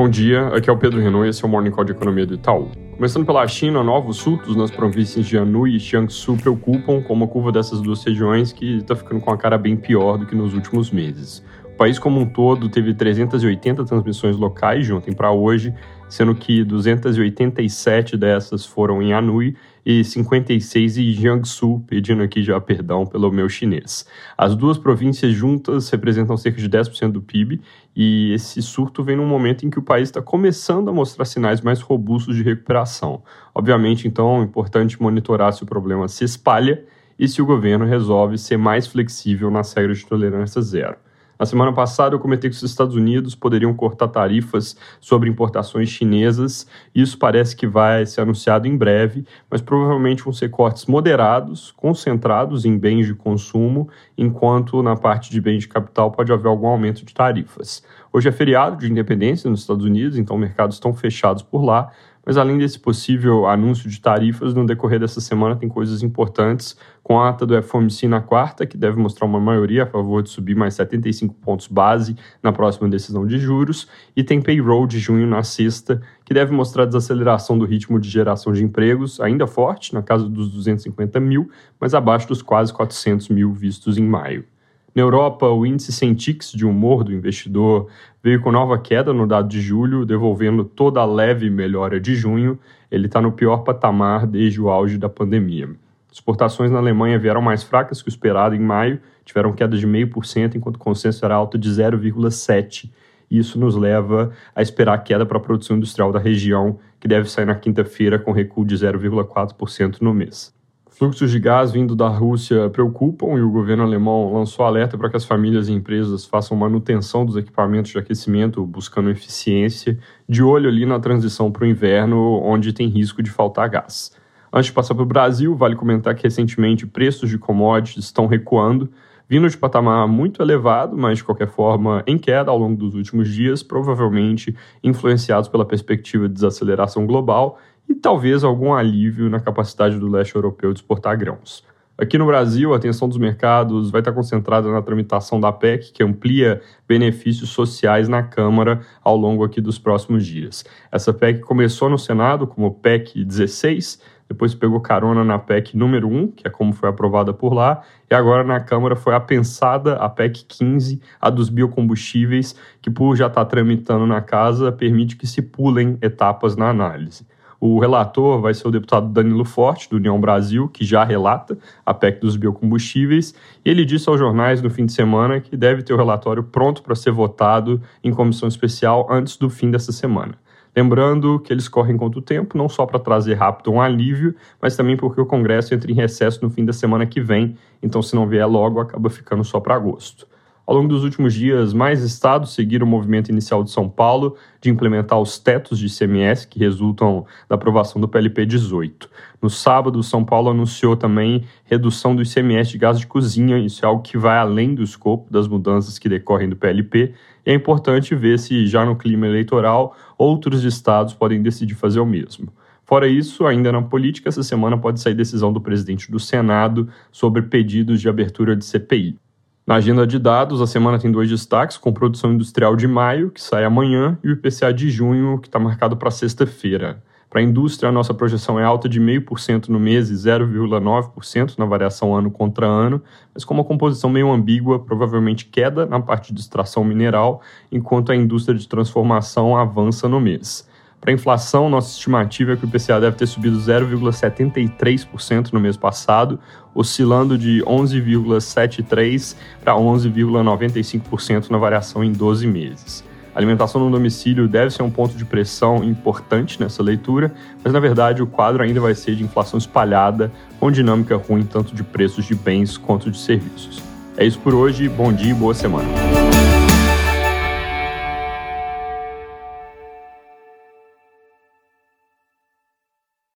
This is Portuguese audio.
Bom dia, aqui é o Pedro Renault e esse é o Morning Call de Economia do Itaú. Começando pela China, novos surtos nas províncias de Anhui e Jiangsu preocupam com uma curva dessas duas regiões que está ficando com a cara bem pior do que nos últimos meses. País como um todo teve 380 transmissões locais de ontem para hoje, sendo que 287 dessas foram em Anhui e 56 em Jiangsu, pedindo aqui já perdão pelo meu chinês. As duas províncias juntas representam cerca de 10% do PIB e esse surto vem num momento em que o país está começando a mostrar sinais mais robustos de recuperação. Obviamente, então, é importante monitorar se o problema se espalha e se o governo resolve ser mais flexível nas regras de tolerância zero. Na semana passada, eu comentei que os Estados Unidos poderiam cortar tarifas sobre importações chinesas. Isso parece que vai ser anunciado em breve, mas provavelmente vão ser cortes moderados, concentrados em bens de consumo, enquanto na parte de bens de capital pode haver algum aumento de tarifas. Hoje é feriado de independência nos Estados Unidos, então mercados estão fechados por lá, mas além desse possível anúncio de tarifas, no decorrer dessa semana tem coisas importantes, com a ata do FOMC na quarta, que deve mostrar uma maioria a favor de subir mais 75 pontos base na próxima decisão de juros, e tem payroll de junho na sexta, que deve mostrar desaceleração do ritmo de geração de empregos, ainda forte, na casa dos 250 mil, mas abaixo dos quase 400 mil vistos em maio. Na Europa, o índice Centix de humor do investidor veio com nova queda no dado de julho, devolvendo toda a leve melhora de junho. Ele está no pior patamar desde o auge da pandemia. Exportações na Alemanha vieram mais fracas que o esperado em maio, tiveram queda de 0,5%, enquanto o consenso era alto de 0,7%. Isso nos leva a esperar a queda para a produção industrial da região, que deve sair na quinta-feira com recuo de 0,4% no mês. Fluxos de gás vindo da Rússia preocupam e o governo alemão lançou alerta para que as famílias e empresas façam manutenção dos equipamentos de aquecimento, buscando eficiência, de olho ali na transição para o inverno, onde tem risco de faltar gás. Antes de passar para o Brasil, vale comentar que recentemente preços de commodities estão recuando, vindo de patamar muito elevado, mas de qualquer forma em queda ao longo dos últimos dias, provavelmente influenciados pela perspectiva de desaceleração global e talvez algum alívio na capacidade do leste europeu de exportar grãos. Aqui no Brasil, a atenção dos mercados vai estar concentrada na tramitação da PEC, que amplia benefícios sociais na Câmara ao longo aqui dos próximos dias. Essa PEC começou no Senado como PEC 16, depois pegou carona na PEC número 1, que é como foi aprovada por lá, e agora na Câmara foi apensada a PEC 15, a dos biocombustíveis, que por já estar tramitando na casa, permite que se pulem etapas na análise. O relator vai ser o deputado Danilo Forte, do União Brasil, que já relata a PEC dos biocombustíveis. Ele disse aos jornais no fim de semana que deve ter o relatório pronto para ser votado em comissão especial antes do fim dessa semana. Lembrando que eles correm contra o tempo, não só para trazer rápido um alívio, mas também porque o Congresso entra em recesso no fim da semana que vem, então se não vier logo, acaba ficando só para agosto. Ao longo dos últimos dias, mais estados seguiram o movimento inicial de São Paulo de implementar os tetos de ICMS que resultam da aprovação do PLP 18. No sábado, São Paulo anunciou também redução do ICMS de gás de cozinha, isso é algo que vai além do escopo das mudanças que decorrem do PLP, e é importante ver se já no clima eleitoral outros estados podem decidir fazer o mesmo. Fora isso, ainda na política, essa semana pode sair decisão do presidente do Senado sobre pedidos de abertura de CPI. Na agenda de dados, a semana tem dois destaques, com produção industrial de maio, que sai amanhã, e o IPCA de junho, que está marcado para sexta-feira. Para a indústria, a nossa projeção é alta de 0,5% no mês e 0,9% na variação ano contra ano, mas com uma composição meio ambígua, provavelmente queda na parte de extração mineral, enquanto a indústria de transformação avança no mês. Para inflação, nossa estimativa é que o IPCA deve ter subido 0,73% no mês passado, oscilando de 11,73% para 11,95% na variação em 12 meses. A alimentação no domicílio deve ser um ponto de pressão importante nessa leitura, mas na verdade o quadro ainda vai ser de inflação espalhada, com dinâmica ruim tanto de preços de bens quanto de serviços. É isso por hoje, bom dia e boa semana.